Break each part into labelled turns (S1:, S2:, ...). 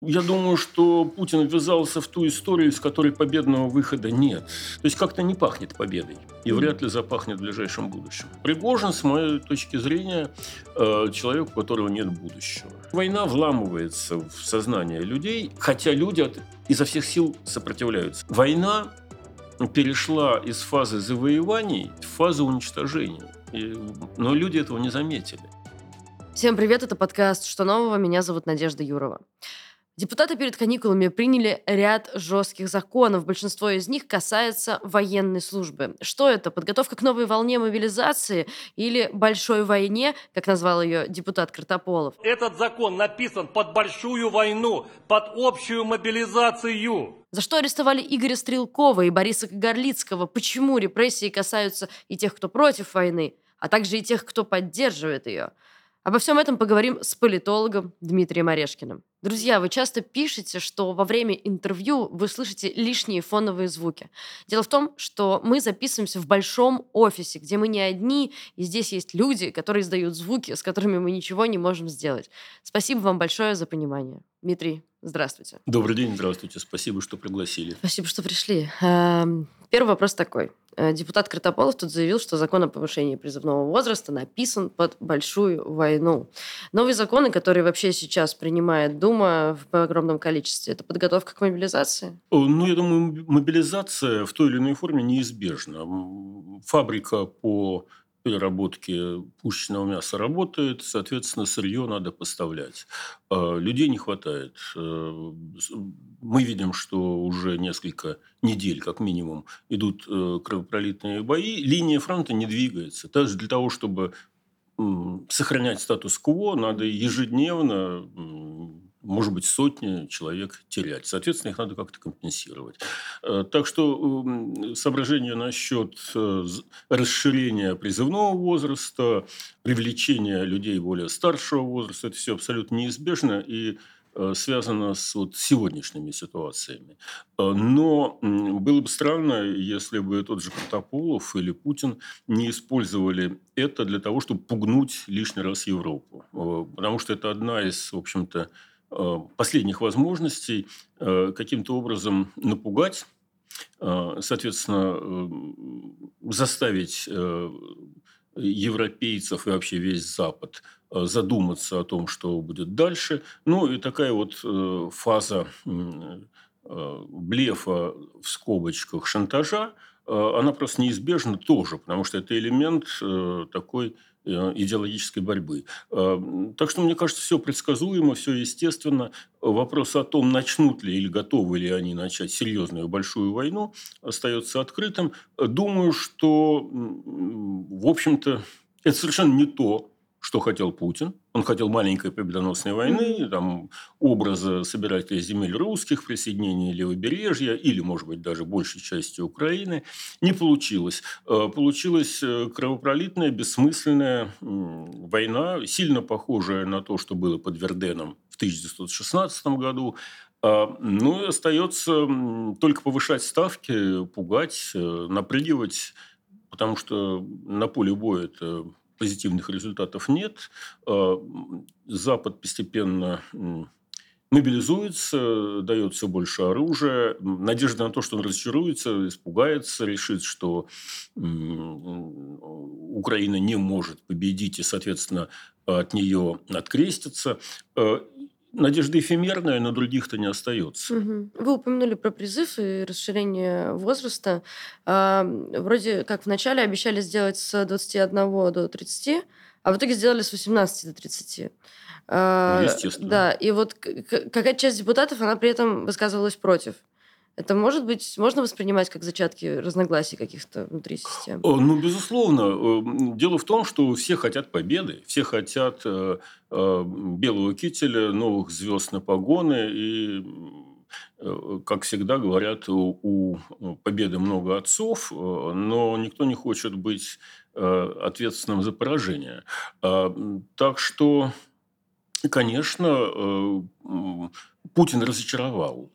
S1: Я думаю, что Путин ввязался в ту историю, из которой победного выхода нет. То есть как-то не пахнет победой. И вряд ли запахнет в ближайшем будущем. Пригожин, с моей точки зрения, э, человек, у которого нет будущего. Война вламывается в сознание людей, хотя люди изо всех сил сопротивляются. Война перешла из фазы завоеваний в фазу уничтожения. И, но люди этого не заметили.
S2: Всем привет, это подкаст «Что нового?». Меня зовут Надежда Юрова. Депутаты перед каникулами приняли ряд жестких законов. Большинство из них касается военной службы. Что это? Подготовка к новой волне мобилизации или большой войне, как назвал ее депутат Картополов?
S3: Этот закон написан под большую войну, под общую мобилизацию.
S2: За что арестовали Игоря Стрелкова и Бориса Горлицкого? Почему репрессии касаются и тех, кто против войны, а также и тех, кто поддерживает ее? Обо всем этом поговорим с политологом Дмитрием Орешкиным. Друзья, вы часто пишете, что во время интервью вы слышите лишние фоновые звуки. Дело в том, что мы записываемся в большом офисе, где мы не одни, и здесь есть люди, которые издают звуки, с которыми мы ничего не можем сделать. Спасибо вам большое за понимание. Дмитрий, здравствуйте.
S1: Добрый день, здравствуйте. Спасибо, что пригласили.
S2: Спасибо, что пришли. Эм, первый вопрос такой. Э, депутат Картополов тут заявил, что закон о повышении призывного возраста написан под большую войну. Новые законы, которые вообще сейчас принимает Дума в огромном количестве, это подготовка к мобилизации?
S1: Ну, я думаю, мобилизация в той или иной форме неизбежна. Фабрика по переработки пушечного мяса работает, соответственно, сырье надо поставлять. А людей не хватает. Э, мы видим, что уже несколько недель, как минимум, идут э, кровопролитные бои. Линия фронта не двигается. Даже для того, чтобы сохранять статус-кво, надо ежедневно может быть, сотни человек терять. Соответственно, их надо как-то компенсировать. Э, так что соображения насчет э, расширения призывного возраста, привлечения людей более старшего возраста, это все абсолютно неизбежно и э, связано с вот сегодняшними ситуациями. Но было бы странно, если бы тот же Протополов или Путин не использовали это для того, чтобы пугнуть лишний раз Европу. Потому что это одна из, в общем-то, последних возможностей э, каким-то образом напугать, э, соответственно, заставить европейцев и вообще весь Запад задуматься о том, что будет дальше. Ну и такая вот фаза блефа в скобочках шантажа, она просто неизбежна тоже, потому что это элемент такой Э, идеологической борьбы. Э, так что, мне кажется, все предсказуемо, все естественно. Вопрос о том, начнут ли или готовы ли они начать серьезную большую войну, остается открытым. Думаю, что, в общем-то, это совершенно не то, что хотел Путин. Он хотел маленькой победоносной войны, там, образа собирателей земель русских, присоединения левобережья или, может быть, даже большей части Украины. Не получилось. Э, получилась э, кровопролитная, бессмысленная война, сильно похожая на то, что было под Верденом в 1916 году. А, ну и остается только повышать ставки, пугать, э, напрягивать, потому что на поле боя это позитивных результатов нет. А, Запад постепенно мобилизуется, дает все больше оружия. Надежда на то, что он разочаруется, испугается, решит, что Украина не может победить и, соответственно, от нее открестится. Надежда эфемерная, но других-то не остается.
S2: Угу. Вы упомянули про призыв и расширение возраста. А, вроде как вначале обещали сделать с 21 до 30, а в итоге сделали с 18 до 30.
S1: А, Естественно.
S2: Да, и вот какая часть депутатов, она при этом высказывалась против. Это может быть, можно воспринимать как зачатки разногласий каких-то внутри системы?
S1: Ну, безусловно. Эм, дело в том, что все хотят победы, все хотят э, э, белого кителя, новых звезд на погоны и э, как всегда говорят, у победы много отцов, но никто не хочет быть ответственным за поражение. А, так что, конечно, Путин разочаровал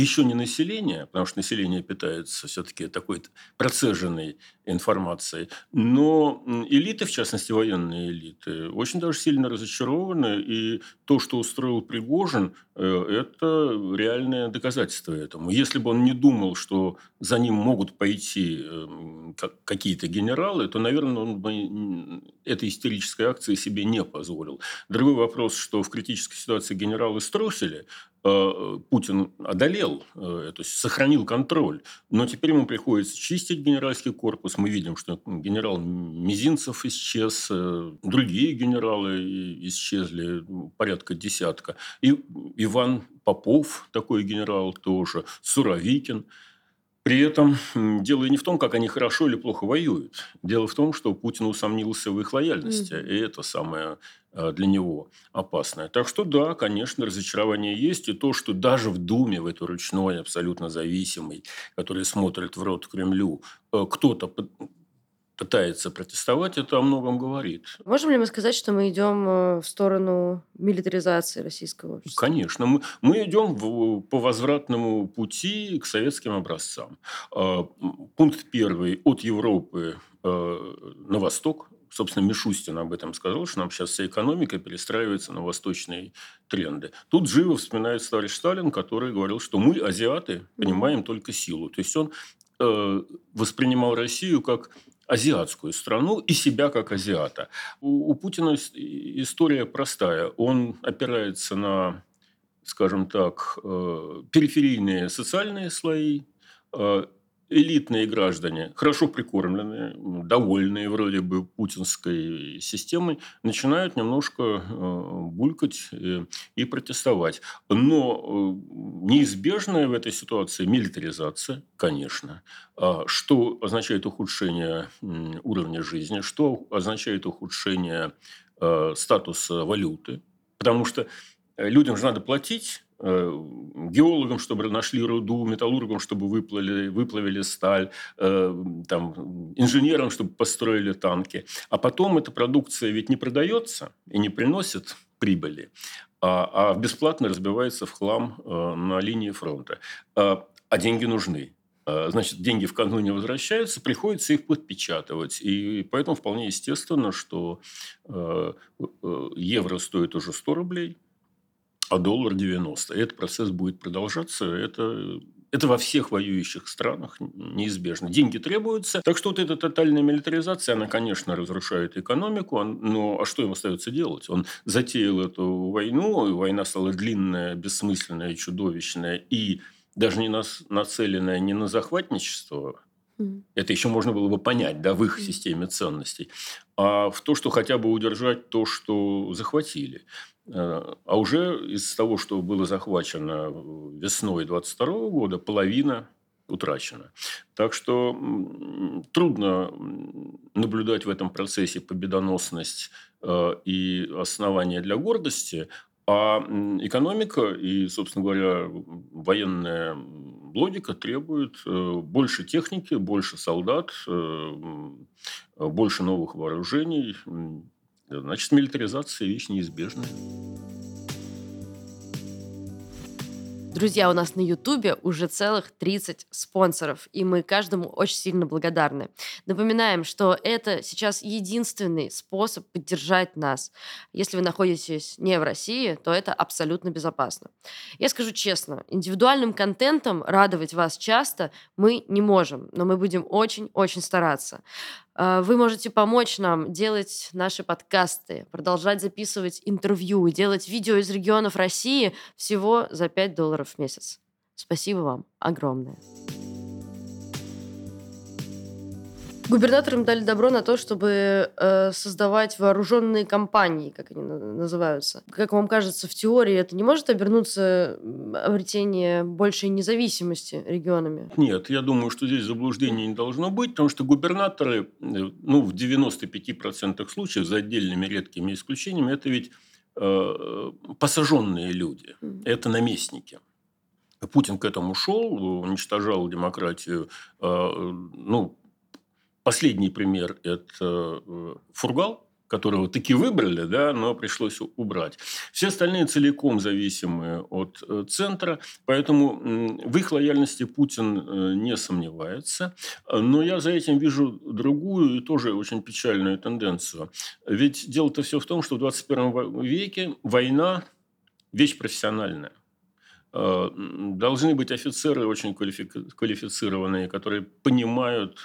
S1: еще не население, потому что население питается все-таки такой процеженной информацией, но элиты, в частности военные элиты, очень даже сильно разочарованы, и то, что устроил Пригожин, э, это реальное доказательство этому. Если бы он не думал, что за ним могут пойти эм, какие-то генералы, то, наверное, он бы этой истерической акции себе не позволил. Другой вопрос, что в критической ситуации генералы струсили, Путин одолел, э, есть сохранил контроль. Но теперь ему приходится чистить генеральский корпус. Мы видим, что генерал Мизинцев исчез, э, другие генералы исчезли, порядка десятка. И Иван Попов, такой генерал тоже, Суровикин. При этом дело не в том, как они хорошо или плохо воюют. Дело в том, что Путин усомнился в их лояльности. Mm-hmm. И это самое Э, для него опасное. Так что да, конечно, разочарование есть. И то, что даже в Думе, в этой ручной, абсолютно зависимой, который смотрит в рот Кремлю, э, кто-то пытается протестовать, это о многом говорит.
S2: Можем ли мы сказать, что мы идем э, в сторону милитаризации российского общества?
S1: Конечно. Мы, мы идем в, по возвратному пути к советским образцам. Пункт первый. От Европы на восток собственно, Мишустин об этом сказал, что нам сейчас вся экономика перестраивается на восточные тренды. Тут живо вспоминает товарищ Сталин, который говорил, что мы, азиаты, понимаем только силу. То есть он э, воспринимал Россию как азиатскую страну и себя как азиата. У, у Путина история простая. Он опирается на, скажем так, э, периферийные социальные слои, э, элитные граждане, хорошо прикормленные, довольные вроде бы путинской системой, начинают немножко э, булькать э, и протестовать. Но э, неизбежная в этой ситуации милитаризация, конечно. А что означает ухудшение уровня жизни, что означает ухудшение статуса валюты. Потому что людям же надо платить, геологам, чтобы нашли руду, металлургам, чтобы выплавили, выплавили сталь, э, там, инженерам, чтобы построили танки. А потом эта продукция ведь не продается и не приносит прибыли, а, а бесплатно разбивается в хлам э, на линии фронта. А, деньги нужны. Значит, деньги в канун не возвращаются, приходится их подпечатывать. И поэтому вполне естественно, что евро стоит уже 100 рублей – а доллар 90. И этот процесс будет продолжаться. Это, это во всех воюющих странах неизбежно. Деньги требуются. Так что вот эта тотальная милитаризация, она, конечно, разрушает экономику. Но а что им остается делать? Он затеял эту войну, и война стала длинная, бессмысленная, чудовищная. И даже не нас, нацеленная не на захватничество, это еще можно было бы понять, да, в их системе ценностей. А в то, что хотя бы удержать то, что захватили. Э, а уже из того, что было захвачено весной 22 года, половина утрачена. Так что трудно наблюдать в этом процессе победоносность э, и основания для гордости, а экономика и, собственно говоря, военная логика требует э, больше техники, больше солдат, больше новых вооружений, Значит, милитаризация – вещь неизбежная.
S2: Друзья, у нас на Ютубе уже целых 30 спонсоров, и мы каждому очень сильно благодарны. Напоминаем, что это сейчас единственный способ поддержать нас. Если вы находитесь не в России, то это абсолютно безопасно. Я скажу честно, индивидуальным контентом радовать вас часто мы не можем, но мы будем очень-очень стараться. А, вы можете помочь нам делать наши подкасты, продолжать записывать интервью, делать видео из регионов России всего за 5 долларов в месяц. Спасибо вам огромное. Губернаторам дали добро на то, чтобы э, создавать вооруженные компании, как они называются. Как вам кажется, в теории это не может обернуться обретение большей независимости регионами?
S1: Нет, я думаю, что здесь заблуждений не должно быть, потому что губернаторы, э, ну, в 95% случаев, за отдельными редкими исключениями, это ведь э, посаженные люди, это наместники. Путин к этому шел, уничтожал демократию, э, ну, Последний пример – это э, Фургал, которого таки выбрали, да, но пришлось убрать. Все остальные целиком зависимы от э, центра, поэтому в их лояльности Путин э, не сомневается. Но я за этим вижу другую и тоже очень печальную тенденцию. Ведь дело-то все в том, что в 21 веке война – вещь профессиональная. Должны быть офицеры очень квалифицированные, которые понимают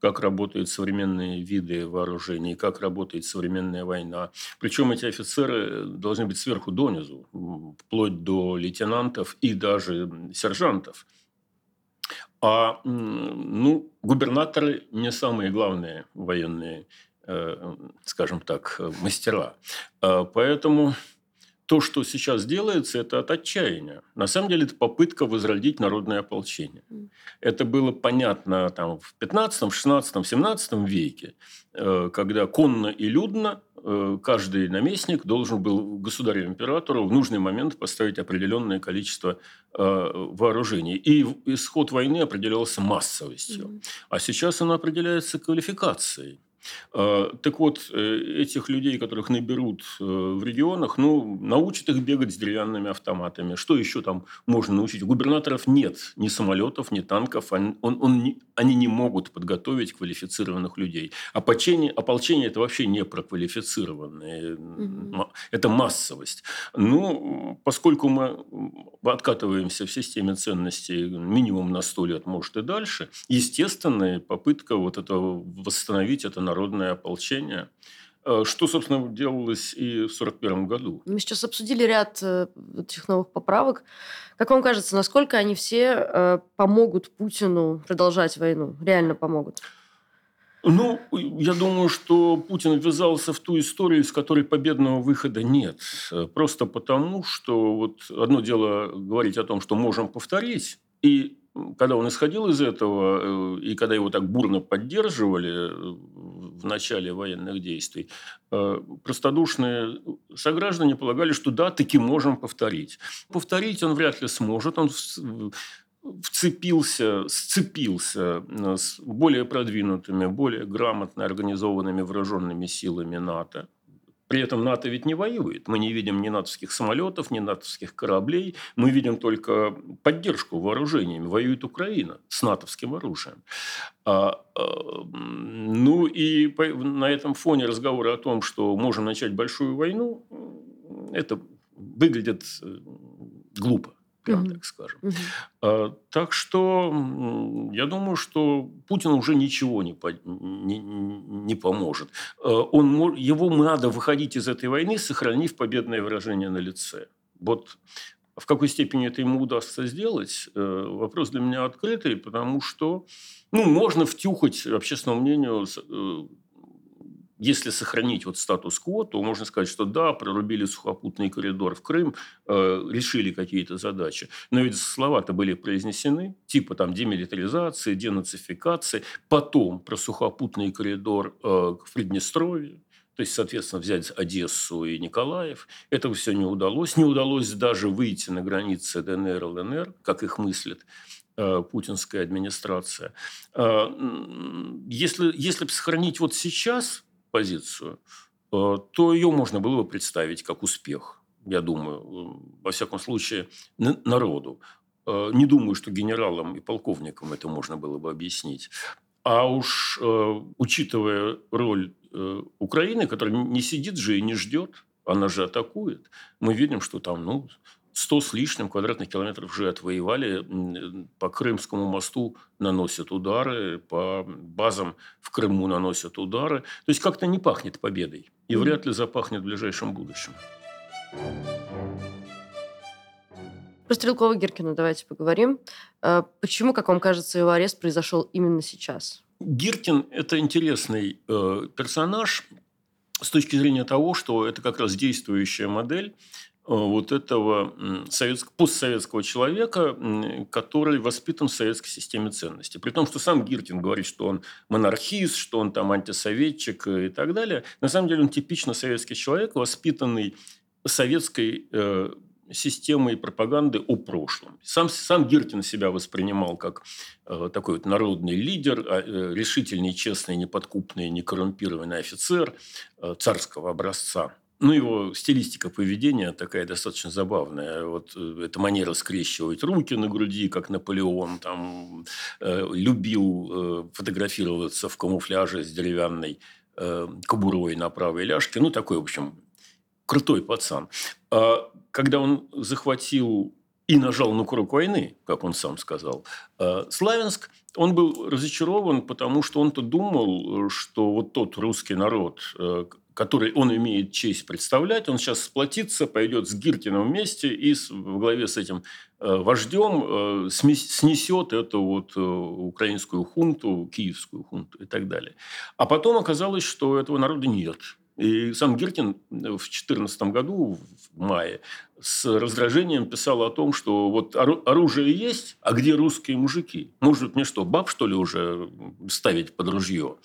S1: как работают современные виды вооружений, как работает современная война. Причем эти офицеры должны быть сверху донизу, вплоть до лейтенантов и даже сержантов. А ну, губернаторы не самые главные военные, э, скажем так, мастера. Э, поэтому то, что сейчас делается, это от отчаяния. На самом деле, это попытка возродить народное ополчение. Это было понятно там, в 15, 16, 17 веке, э, когда конно и людно э, каждый наместник должен был государю-императору в нужный момент поставить определенное количество э, вооружений. И исход войны определялся массовостью. А сейчас он определяется квалификацией. А, так вот, э, этих людей, которых наберут э, в регионах, ну, научат их бегать с деревянными автоматами. Что еще там можно научить? У губернаторов нет ни самолетов, ни танков. Он, он, он, они не могут подготовить квалифицированных людей. Ополчение, ополчение – это вообще не проквалифицированные. Угу. Это массовость. Ну, поскольку мы откатываемся в системе ценностей минимум на сто лет, может и дальше, естественная попытка вот этого восстановить это на народное ополчение. Э, что, собственно, делалось и в 1941 году.
S2: Мы сейчас обсудили ряд э, этих новых поправок. Как вам кажется, насколько они все э, помогут Путину продолжать войну? Реально помогут?
S1: Ну, я думаю, что Путин ввязался в ту историю, из которой победного выхода нет. Просто потому, что вот одно дело говорить о том, что можем повторить, и когда он исходил из этого, и когда его так бурно поддерживали начале военных действий, э, простодушные сограждане полагали, что да, таки можем повторить. Повторить он вряд ли сможет, он вцепился, сцепился с более продвинутыми, более грамотно организованными вооруженными силами НАТО. При этом НАТО ведь не воюет. Мы не видим ни натовских самолетов, ни натовских кораблей. Мы видим только поддержку вооружениями. Воюет Украина с натовским оружием. А, а, ну и по, на этом фоне разговора о том, что можем начать большую войну, это выглядит э, глупо прям угу. так скажем. Угу. Так что я думаю, что Путин уже ничего не, по, не, не поможет. А, он, его надо выходить из этой войны, сохранив победное выражение на лице. Вот в какой степени это ему удастся сделать, э, вопрос для меня открытый, потому что ну, можно втюхать общественному мнению э, если сохранить вот статус-кво, то можно сказать, что да, прорубили сухопутный коридор в Крым, э, решили какие-то задачи. Но ведь слова-то были произнесены, типа там демилитаризации, денацификации, потом про сухопутный коридор э, в Приднестровье, то есть, соответственно, взять Одессу и Николаев. Этого все не удалось. Не удалось даже выйти на границы ДНР, ЛНР, как их мыслят э, путинская администрация. Э, если, если сохранить вот сейчас позицию, э, то ее можно было бы представить как успех, я думаю, э, во всяком случае, народу. Э, не думаю, что генералам и полковникам это можно было бы объяснить. А уж учитывая роль Украины, которая не сидит же и не ждет, она же атакует, мы видим, что там ну, 100 с лишним квадратных километров уже отвоевали. По Крымскому мосту наносят удары, по базам в Крыму наносят удары. То есть как-то не пахнет победой. И mm-hmm. вряд ли запахнет в ближайшем будущем.
S2: Про Стрелкова-Гиркина давайте поговорим. А почему, как вам кажется, его арест произошел именно сейчас?
S1: Гиркин – это интересный э, персонаж с точки зрения того, что это как раз действующая модель вот этого советского, постсоветского человека, который воспитан в советской системе ценностей. При том, что сам Гиркин говорит, что он монархист, что он там антисоветчик и так далее. На самом деле он типично советский человек, воспитанный советской э, системой пропаганды о прошлом. Сам, сам Гиркин себя воспринимал как э, такой вот народный лидер, э, решительный, честный, неподкупный, некоррумпированный офицер э, царского образца. Ну, его стилистика поведения такая достаточно забавная. Вот э, эта манера скрещивать руки на груди, как Наполеон, там, э, любил э, фотографироваться в камуфляже с деревянной э, кобурой на правой ляжке. Ну, такой, в общем, крутой пацан. А когда он захватил и нажал на курок войны, как он сам сказал, э, Славянск, он был разочарован, потому что он-то думал, что вот тот русский народ, э, который он имеет честь представлять, он сейчас сплотится, пойдет с Гиркиным вместе и в главе с этим э, вождем снесет эту вот украинскую хунту, киевскую хунту и так далее. А потом оказалось, что этого народа нет. И сам Гиркин в 2014 году, в мае, с раздражением писал о том, что вот оружие есть, а где русские мужики? Может, мне что, баб, что ли, уже ставить под ружье?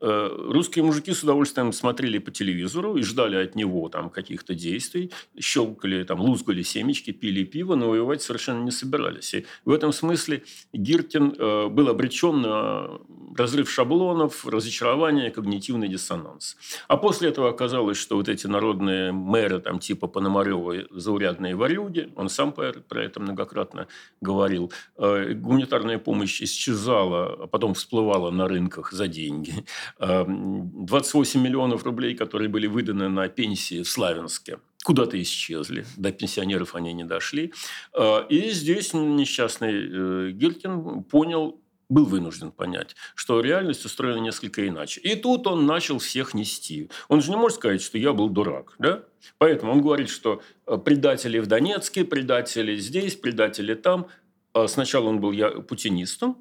S1: Э, русские мужики с удовольствием смотрели по телевизору и ждали от него там каких-то действий, щелкали, там, лузгали семечки, пили пиво, но воевать совершенно не собирались. И в этом смысле Гиркин э, был обречен на разрыв шаблонов, разочарование, когнитивный диссонанс. А после этого оказалось, что вот эти народные мэры, там, типа Пономарева, заурядные варюги, он сам про это многократно говорил, э, гуманитарная помощь исчезала, а потом всплывала на рынках за деньги. 28 миллионов рублей, которые были выданы на пенсии в Славянске, куда-то исчезли. До пенсионеров они не дошли. А, и здесь несчастный э, Гиркин понял, был вынужден понять, что реальность устроена несколько иначе. И тут он начал всех нести. Он же не может сказать, что я был дурак. Да? Поэтому он говорит, что э, предатели в Донецке, предатели здесь, предатели там. Сначала он был я путинистом,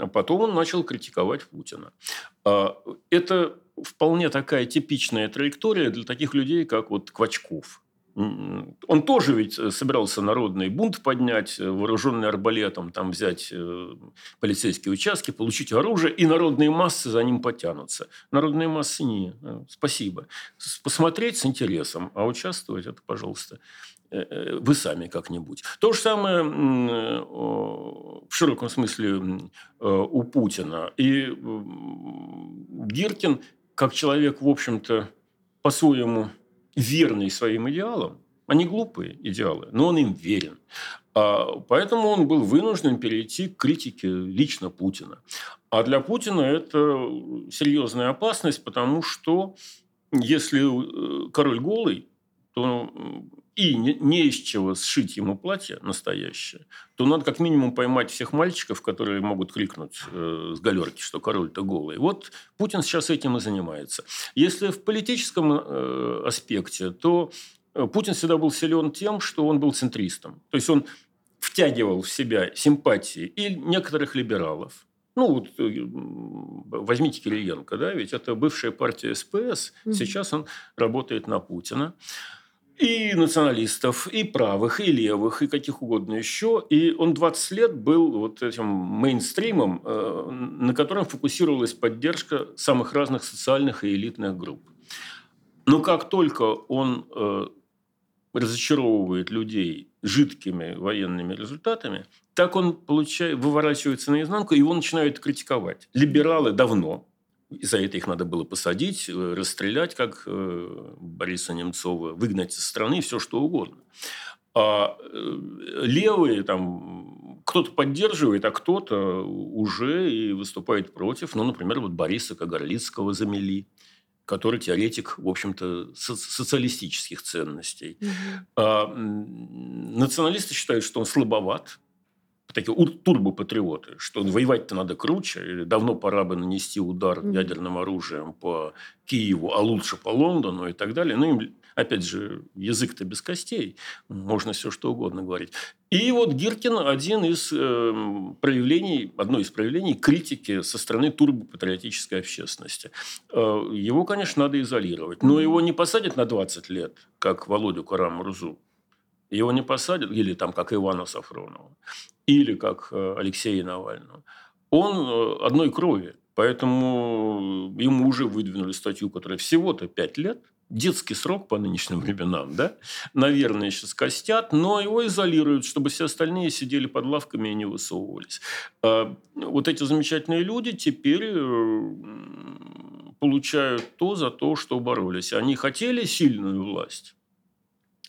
S1: а потом он начал критиковать Путина. А, это вполне такая типичная траектория для таких людей, как вот Квачков. Он тоже ведь собирался народный бунт поднять, э, вооруженный арбалетом, там взять э, полицейские участки, получить оружие, и народные массы за ним потянутся. Народные массы не. Э, спасибо. Посмотреть с интересом, а участвовать это, пожалуйста, вы сами как-нибудь. То же самое в широком смысле у Путина. И Гиркин, как человек, в общем-то, по-своему верный своим идеалам, они глупые идеалы, но он им верен. А, поэтому он был вынужден перейти к критике лично Путина. А для Путина это серьезная опасность, потому что если э, король голый, то и не, не из чего сшить ему платье настоящее, то надо как минимум поймать всех мальчиков, которые могут крикнуть э, с галерки, что король-то голый. Вот Путин сейчас этим и занимается. Если в политическом э, аспекте, то э, Путин всегда был силен тем, что он был центристом. То есть он втягивал в себя симпатии и некоторых либералов, ну, вот э, возьмите Кириенко, да, ведь это бывшая партия СПС, mm-hmm. сейчас он работает на Путина и националистов, и правых, и левых, и каких угодно еще. И он 20 лет был вот этим мейнстримом, э, на котором фокусировалась поддержка самых разных социальных и элитных групп. Но как только он э, разочаровывает людей жидкими военными результатами, так он получает, выворачивается наизнанку, и его начинают критиковать. Либералы давно, и за это их надо было посадить, э, расстрелять, как э, Бориса Немцова, выгнать из страны, все что угодно. А э, левые там кто-то поддерживает, а кто-то уже и выступает против. Ну, например, вот Бориса Кагарлицкого замели который теоретик, в общем-то, социалистических ценностей. Угу. А, националисты считают, что он слабоват, такие турбопатриоты, что воевать-то надо круче, давно пора бы нанести удар mm-hmm. ядерным оружием по Киеву, а лучше по Лондону и так далее. Ну, им, опять же, язык-то без костей, можно все что угодно говорить. И вот Гиркин один из э, проявлений, одно из проявлений критики со стороны турбопатриотической общественности. Э, его, конечно, надо изолировать, но его не посадят на 20 лет, как Володю Карамурзу. Его не посадят, или там как Ивана Сафронова, или как э, Алексея Навального. Он э, одной крови. Поэтому ему уже выдвинули статью, которая всего-то 5 лет, детский срок по нынешним временам, да, наверное, сейчас костят, но его изолируют, чтобы все остальные сидели под лавками и не высовывались. А вот эти замечательные люди теперь э, получают то за то, что боролись. Они хотели сильную власть.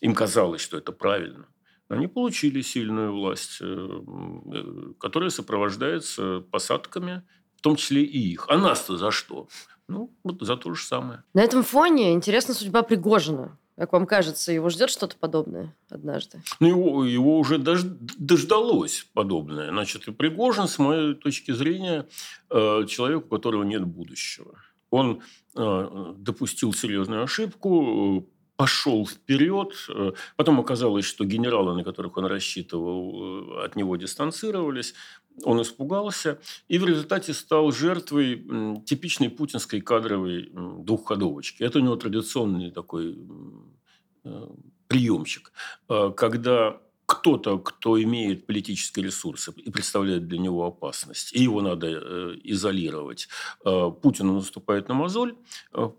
S1: Им казалось, что это правильно. Они получили сильную власть, э, которая сопровождается посадками, в том числе и их. А нас-то за что? Ну, вот за то же самое.
S2: На этом фоне интересна судьба Пригожина. Как вам кажется, его ждет что-то подобное однажды?
S1: Ну, его, его уже дож, дождалось подобное. Значит, и Пригожин, с моей точки зрения, э, человек, у которого нет будущего. Он э, допустил серьезную ошибку, пошел вперед. Э, потом оказалось, что генералы, на которых он рассчитывал, от него дистанцировались он испугался и в результате стал жертвой типичной путинской кадровой двухходовочки. Это у него традиционный такой э, приемчик, э, когда кто-то, кто имеет политические ресурсы и представляет для него опасность, и его надо э, изолировать, Путин наступает на мозоль.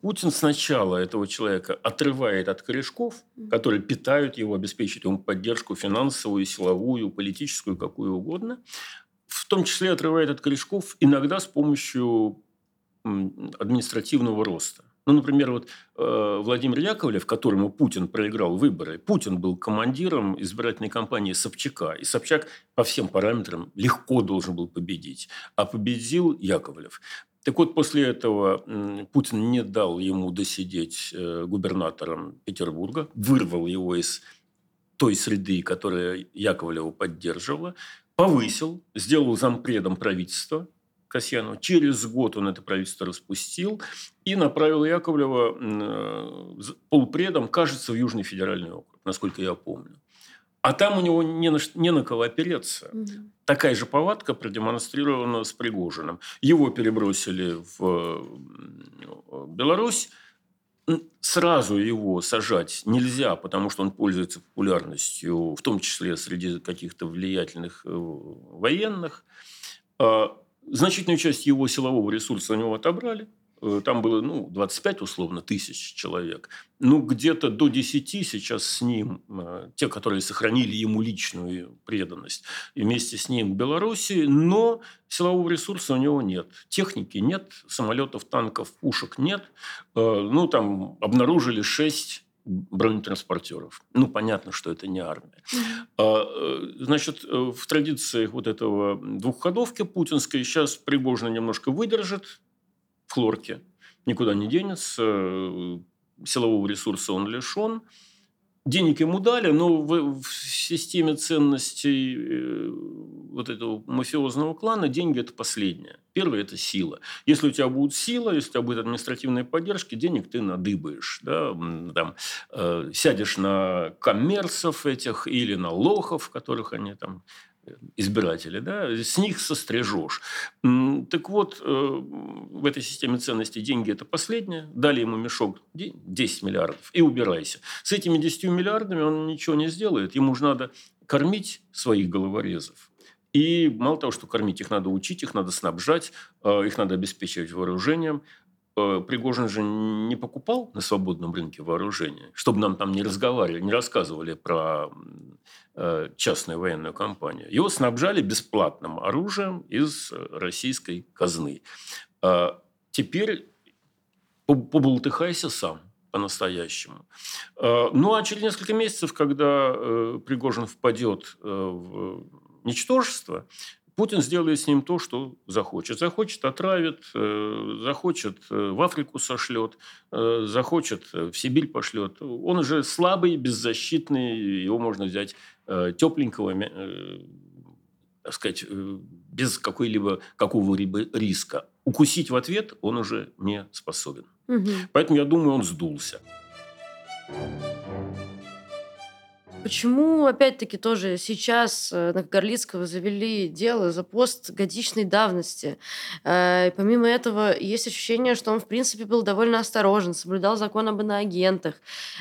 S1: Путин сначала этого человека отрывает от корешков, которые питают его, обеспечивают ему поддержку финансовую, силовую, политическую, какую угодно в том числе отрывает от корешков иногда с помощью административного роста. Ну, например, вот э, Владимир Яковлев, которому Путин проиграл выборы, Путин был командиром избирательной кампании Собчака, и Собчак по всем параметрам легко должен был победить, а победил Яковлев. Так вот, после этого Путин не дал ему досидеть э, губернатором Петербурга, вырвал его из той среды, которая Яковлева поддерживала, повысил, сделал зампредом правительства Касьянова. Через год он это правительство распустил и направил Яковлева э, полпредом, кажется, в Южный федеральный округ, насколько я помню. А там у него не на, не на кого опереться. Угу. Такая же повадка продемонстрирована с Пригожиным. Его перебросили в Беларусь, сразу его сажать нельзя, потому что он пользуется популярностью, в том числе среди каких-то влиятельных э, военных. Значительную часть его силового ресурса у него отобрали – Э, там было ну, 25 условно тысяч человек. Ну, где-то до 10 сейчас с ним, э, те, которые сохранили ему личную преданность, вместе с ним в Беларуси, но силового ресурса у него нет. Техники нет, самолетов, танков, пушек нет. Э, ну, там обнаружили 6 бронетранспортеров. Ну, понятно, что это не армия. Mm-hmm. Значит, в традициях вот этого двухходовки путинской сейчас Пригожин немножко выдержит, хлорке. Никуда не денется, э, силового ресурса он лишен. Денег ему дали, но в, в системе ценностей э, вот этого мафиозного клана деньги – это последнее. Первое – это сила. Если у тебя будет сила, если у тебя будет административная поддержка, денег ты надыбаешь. Да? Там, э, сядешь на коммерцев этих или на лохов, которых они там избиратели, да, с них сострижешь. Так вот, э, в этой системе ценностей деньги – это последнее. Дали ему мешок 10 миллиардов и убирайся. С этими 10 миллиардами он ничего не сделает. Ему же надо кормить своих головорезов. И мало того, что кормить, их надо учить, их надо снабжать, э, их надо обеспечивать вооружением. Э, Пригожин же не покупал на свободном рынке вооружения, чтобы нам там не разговаривали, не рассказывали про э, частную военную компанию. Его снабжали бесплатным оружием из российской казны. Теперь побултыхайся сам по-настоящему. Ну, а через несколько месяцев, когда Пригожин впадет в ничтожество, Путин сделает с ним то, что захочет. Захочет – отравит, э, захочет – в Африку сошлет, э, захочет – в Сибирь пошлет. Он уже слабый, беззащитный, его можно взять э, тепленького, так сказать, без какой-либо, какого-либо риска. Укусить в ответ он уже не способен. Угу. Поэтому, я думаю, он сдулся.
S2: Почему, опять-таки, тоже сейчас э, на Горлицкого завели дело за пост годичной давности? Э, и помимо этого, есть ощущение, что он, в принципе, был довольно осторожен, соблюдал закон об иноагентах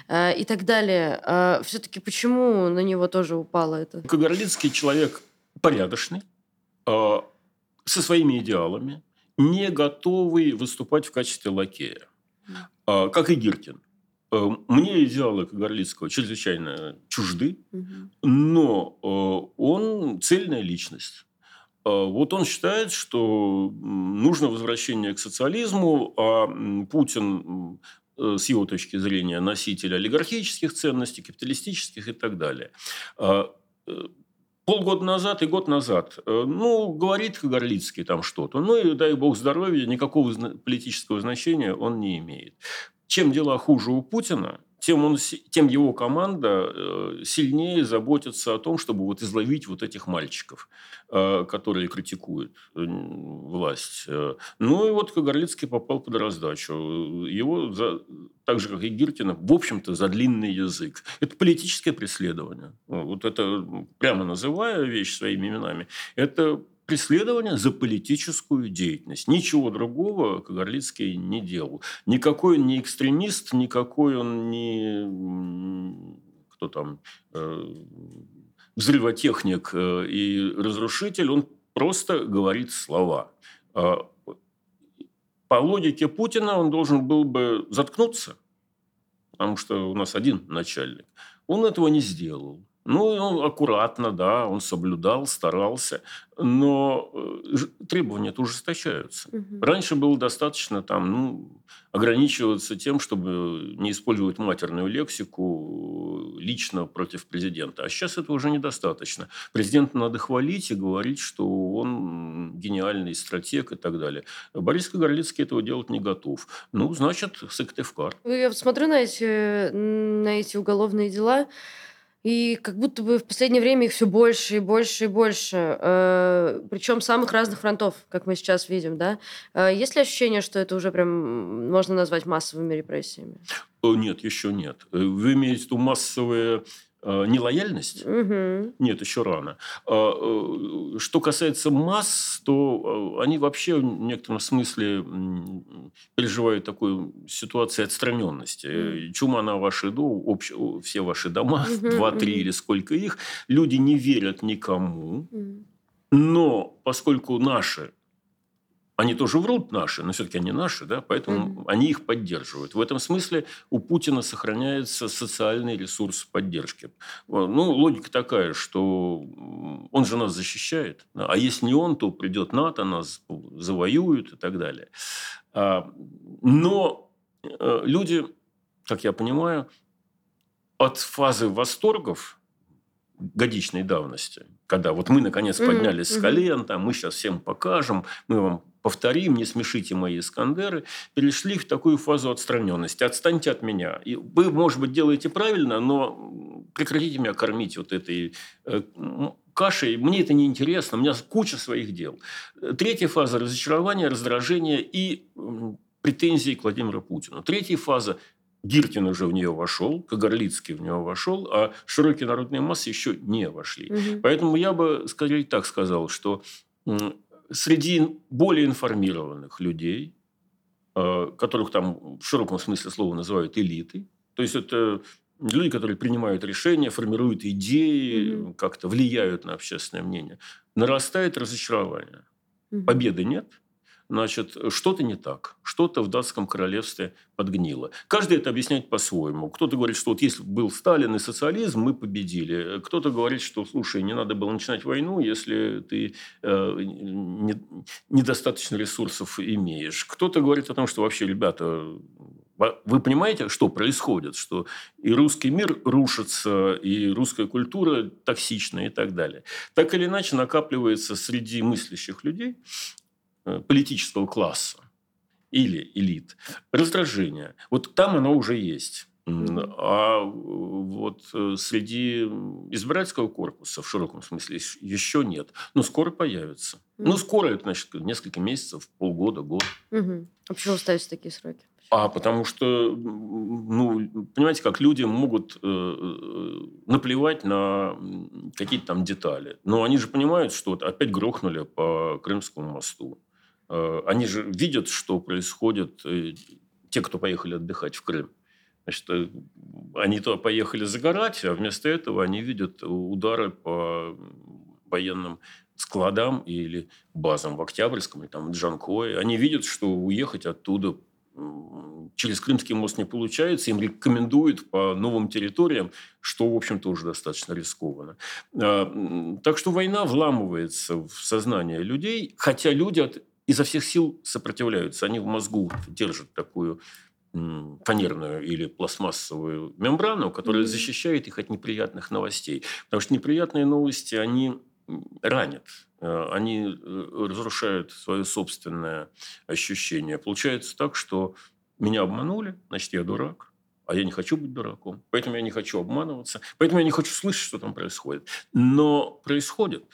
S2: э, и так далее. Все-таки почему на него тоже упало это?
S1: Горлицкий человек порядочный, со своими идеалами, не готовый выступать в качестве лакея, как и Гиркин. Э, мне идеалы Кагарлицкого чрезвычайно чужды, но э, он цельная личность. Э, Вот он считает, что нужно возвращение к социализму, а Путин, э, с его точки зрения, носитель олигархических ценностей, капиталистических и так далее. Полгода назад и год назад, ну, говорит Горлицкий там что-то, ну и дай бог здоровья, никакого политического значения он не имеет. Чем дела хуже у Путина, тем, он, тем его команда э, сильнее заботится о том, чтобы вот изловить вот этих мальчиков, э, которые критикуют э, власть. Ну и вот Кагарлицкий попал под раздачу. Его, за, так же как и Гиркина, в общем-то, за длинный язык. Это политическое преследование. Вот это, прямо называя вещь своими именами, это преследование за политическую деятельность. Ничего другого Кагарлицкий не делал. Никакой он не экстремист, никакой он не... Кто там? э, взрывотехник э, и разрушитель. Он просто говорит слова. А, По логике Путина он должен был бы заткнуться, потому что у нас один начальник. Он этого не сделал. Ну, он аккуратно, да, он соблюдал, старался, но э, требования-то ужесточаются.
S2: Мгм.
S1: Раньше было достаточно там, ну, ограничиваться тем, чтобы не использовать матерную лексику лично против президента. А сейчас этого уже недостаточно. Президента надо хвалить и говорить, что он гениальный стратег и так далее. Борис Кагарлицкий этого делать не готов. Ну, значит, Сыктывкар.
S2: Я смотрю на эти, на эти уголовные дела, и как будто бы в последнее время их все больше и больше и больше. причем самых разных фронтов, как мы сейчас видим, да. Э, есть ли ощущение, что это уже прям можно назвать массовыми репрессиями?
S1: Э, Нет, еще нет. Э, Вы имеете в виду массовую э, нелояльность?
S2: Мгм.
S1: Нет, еще рано. А, э, Что касается масс, то э, они вообще в некотором смысле переживают такую ситуацию отстраненности. Э, Чума на ваши до, общ- все ваши дома, два-три
S2: мгм.
S1: или сколько их. Люди не верят никому,
S2: Мгм.
S1: но поскольку наши они тоже врут наши, но все-таки они наши, да, поэтому
S2: Мгм.
S1: они их поддерживают. В этом смысле у Путина сохраняется социальный ресурс поддержки. Э, Ну, логика такая, что он же нас защищает, а если не он, то придет НАТО, нас завоюют и так далее. А, Но э, люди, как я понимаю, от фазы восторгов годичной давности, когда вот мы наконец поднялись с
S2: мгм.
S1: колен, там, мы сейчас всем покажем, мы вам повторим, не смешите мои Искандеры, перешли в такую фазу отстраненности. Отстаньте от меня. И вы, может быть, делаете правильно, но прекратите меня кормить вот этой э, кашей. Мне это не интересно, у меня куча своих дел. Третья фаза – разочарования, раздражения и м, претензий к Владимиру Путину. Третья фаза Гиркин уже в нее вошел, Кагарлицкий в нее вошел, а широкие народные массы еще не вошли.
S2: Мгм.
S1: Поэтому я бы скорее так сказал, что среди более информированных людей, э, которых там в широком смысле слова называют элитой, то есть это люди, которые принимают решения, формируют идеи,
S2: Мгм.
S1: как-то влияют на общественное мнение, нарастает разочарование.
S2: Мгм.
S1: Победы нет, значит, что-то не так, что-то в датском королевстве подгнило. Каждый это объясняет по-своему. Кто-то говорит, что вот если был Сталин и социализм, мы победили. Кто-то говорит, что, слушай, не надо было начинать войну, если ты э, не- недостаточно ресурсов имеешь. Кто-то говорит о том, что вообще, ребята, вы понимаете, что происходит? Что и русский мир рушится, и русская культура токсична и так далее. Так или иначе накапливается среди мыслящих людей политического класса или элит раздражение. Вот там оно уже есть. А э, вот э, среди избирательского корпуса в широком смысле ещ- еще нет. Но скоро появится. Ну, скоро это, значит, несколько месяцев, полгода, год.
S2: Мгм. А почему ставите такие сроки?
S1: А потому что, ну, понимаете, как люди могут э, э, наплевать на какие-то там детали. Но они же понимают, что вот опять грохнули по Крымскому мосту. Э, Они же видят, что происходит, э, те, кто поехали отдыхать в Крым. Значит, э, они то поехали загорать, а вместо этого они видят удары по военным складам или базам в Октябрьском, или там в Джанкое. Они видят, что уехать оттуда через Крымский мост не получается, им рекомендуют по новым территориям, что, в общем, тоже достаточно рискованно. Так что война вламывается в сознание людей, хотя люди от, изо всех сил сопротивляются. Они в мозгу держат такую фанерную или пластмассовую мембрану, которая защищает их от неприятных новостей. Потому что неприятные новости, они ранят, э, они э, разрушают свое собственное ощущение. Получается так, что меня обманули, значит, я дурак, а я не хочу быть дураком. Поэтому я не хочу обманываться. Поэтому я не хочу слышать, что там происходит. Но происходит.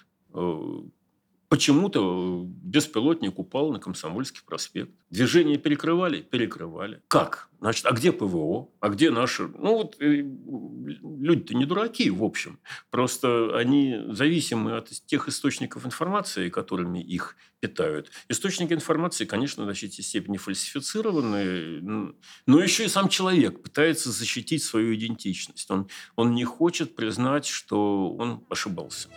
S1: Э, Почему-то беспилотник упал на Комсомольский проспект. Движение перекрывали? Перекрывали. Как? Значит, а где ПВО? А где наши? Ну, вот э, люди-то не дураки, в общем. Просто они зависимы от тех источников информации, которыми их питают. Источники информации, конечно, в значительной степени фальсифицированы, но еще и сам человек пытается защитить свою идентичность. Он, он не хочет признать, что он ошибался.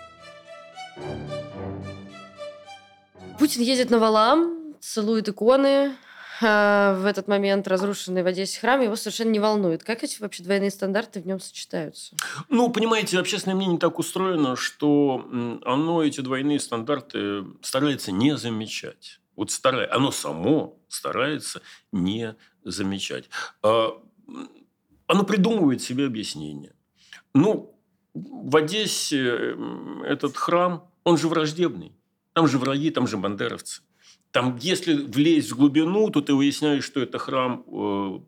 S2: Путин едет на валам, целует иконы. А, в этот момент разрушенный в Одессе храм его совершенно не волнует. Как эти вообще двойные стандарты в нем сочетаются?
S1: Ну, понимаете, общественное мнение так устроено, что оно эти двойные стандарты старается не замечать. Вот старай, оно само старается не замечать. А, оно придумывает себе объяснение. Ну, в Одессе этот храм, он же враждебный. Там же враги, там же бандеровцы. Там, если влезть в глубину, то ты выясняешь, что это храм э,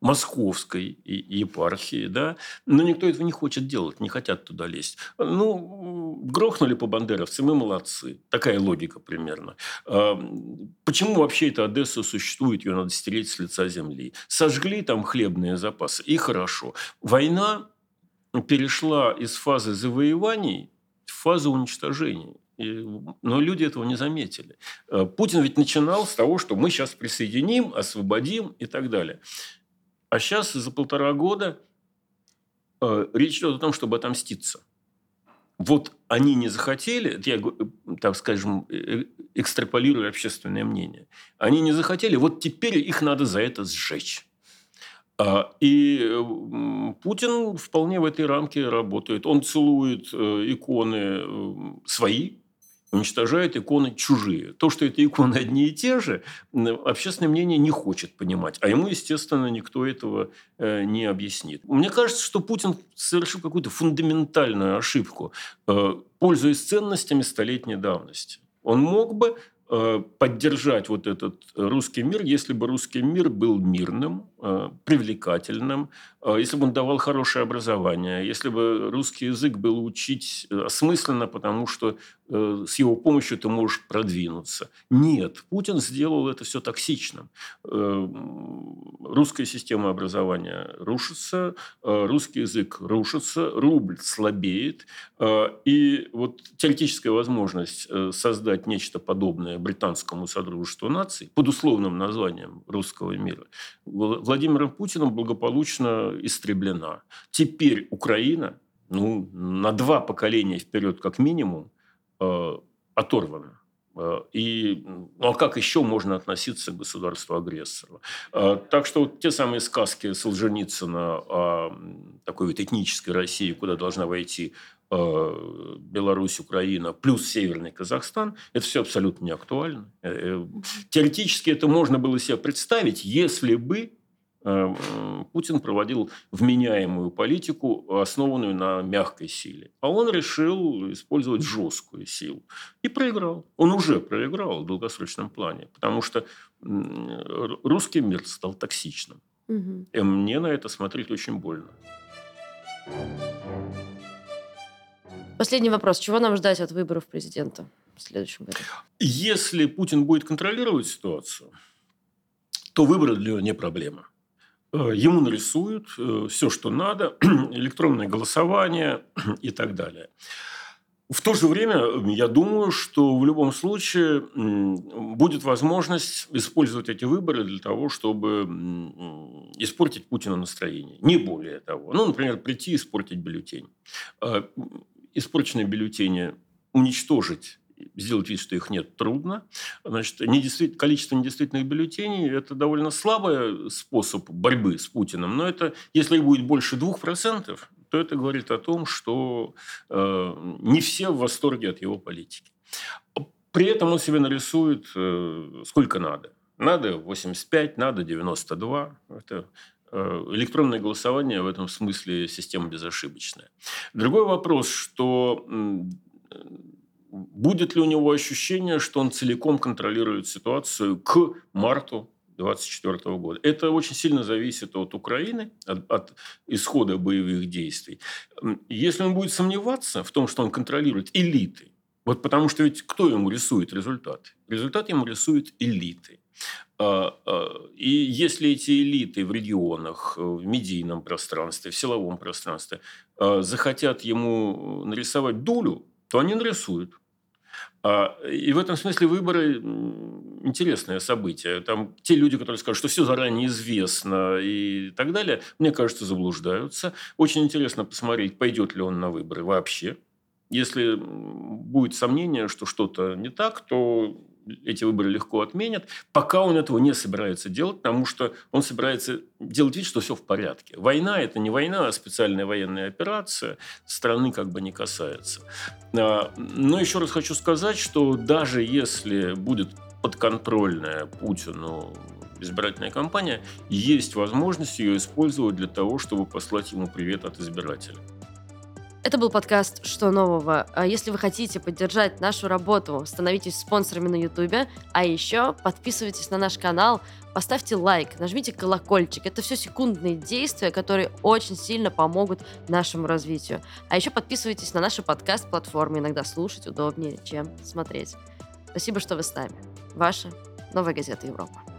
S1: московской епархии, да, но никто этого не хочет делать, не хотят туда лезть. Ну, грохнули по бандеровцам, мы молодцы. Такая логика примерно. Э, почему вообще эта Одесса существует, ее надо стереть с лица земли? Сожгли там хлебные запасы, и хорошо. Война перешла из фазы завоеваний в фазу уничтожения. И, но люди этого не заметили. Э, Путин ведь начинал с того, что мы сейчас присоединим, освободим и так далее. А сейчас за полтора года э, речь идет о том, чтобы отомститься. Вот они не захотели, я, э, так скажем, экстраполирую общественное мнение. Они не захотели, вот теперь их надо за это сжечь. А, и Путин вполне в этой рамке работает. Он целует иконы свои, уничтожают иконы чужие. То, что это иконы одни и те же, общественное мнение не хочет понимать. А ему, естественно, никто этого э, не объяснит. Мне кажется, что Путин совершил какую-то фундаментальную ошибку, э, пользуясь ценностями столетней давности. Он мог бы Э, поддержать вот этот русский мир, если бы русский мир был мирным, э, привлекательным, э, если бы он давал хорошее образование, если бы русский язык был учить осмысленно, потому что с его помощью ты можешь продвинуться. Нет, Путин сделал это все токсичным. Русская система образования рушится, русский язык рушится, рубль слабеет, и вот теоретическая возможность создать нечто подобное британскому Содружеству наций под условным названием русского мира, Владимиром Путиным благополучно истреблена. Теперь Украина ну, на два поколения вперед как минимум э, оторвана. Э, и ну, а как еще можно относиться к государству-агрессору? Э, так что вот те самые сказки Солженицына о такой вот этнической России, куда должна войти Э, Беларусь, Украина, плюс Северный Казахстан, это все абсолютно не актуально. Теоретически это можно было себе представить, если бы Путин проводил вменяемую политику, основанную на мягкой силе. А он решил использовать жесткую силу. И проиграл. Он уже проиграл в долгосрочном плане, потому что русский мир стал токсичным. Угу. И мне на это смотреть очень больно.
S2: Последний вопрос. Чего нам ждать от выборов президента в следующем году?
S1: Если Путин будет контролировать ситуацию, то выборы для него не проблема. Э, ему нарисуют э, все, что надо, электронное голосование и так далее. В то же время я думаю, что в любом случае будет возможность использовать эти выборы для того, чтобы испортить Путину настроение. Не более того. Ну, например, прийти и испортить бюллетень. Э, испорченные бюллетени уничтожить сделать вид, что их нет, трудно. Значит, недействитель... количество недействительных бюллетеней – это довольно слабый способ борьбы с Путиным. Но это, если будет больше 2%, то это говорит о том, что э, не все в восторге от его политики. При этом он себе нарисует э, сколько надо. Надо 85, надо 92. Это э, электронное голосование в этом смысле система безошибочная. Другой вопрос, что будет ли у него ощущение, что он целиком контролирует ситуацию к марту 2024 года. Это очень сильно зависит от Украины, от, от исхода боевых действий. Если он будет сомневаться в том, что он контролирует элиты, вот потому что ведь кто ему рисует результат? Результат ему рисуют элиты. А, а, и если эти элиты в регионах, в медийном пространстве, в силовом пространстве а, захотят ему нарисовать долю, то они нарисуют. И в этом смысле выборы интересное событие. Там те люди, которые скажут, что все заранее известно и так далее, мне кажется, заблуждаются. Очень интересно посмотреть, пойдет ли он на выборы вообще. Если будет сомнение, что что-то не так, то эти выборы легко отменят, пока он этого не собирается делать, потому что он собирается делать вид, что все в порядке. Война – это не война, а специальная военная операция, страны как бы не касается. А, но еще раз хочу сказать, что даже если будет подконтрольная Путину избирательная кампания, есть возможность ее использовать для того, чтобы послать ему привет от избирателя.
S2: Это был подкаст «Что нового?». А если вы хотите поддержать нашу работу, становитесь спонсорами на YouTube, а еще подписывайтесь на наш канал, поставьте лайк, нажмите колокольчик. Это все секундные действия, которые очень сильно помогут нашему развитию. А еще подписывайтесь на наши подкаст-платформы. Иногда слушать удобнее, чем смотреть. Спасибо, что вы с нами. Ваша Новая газета Европа.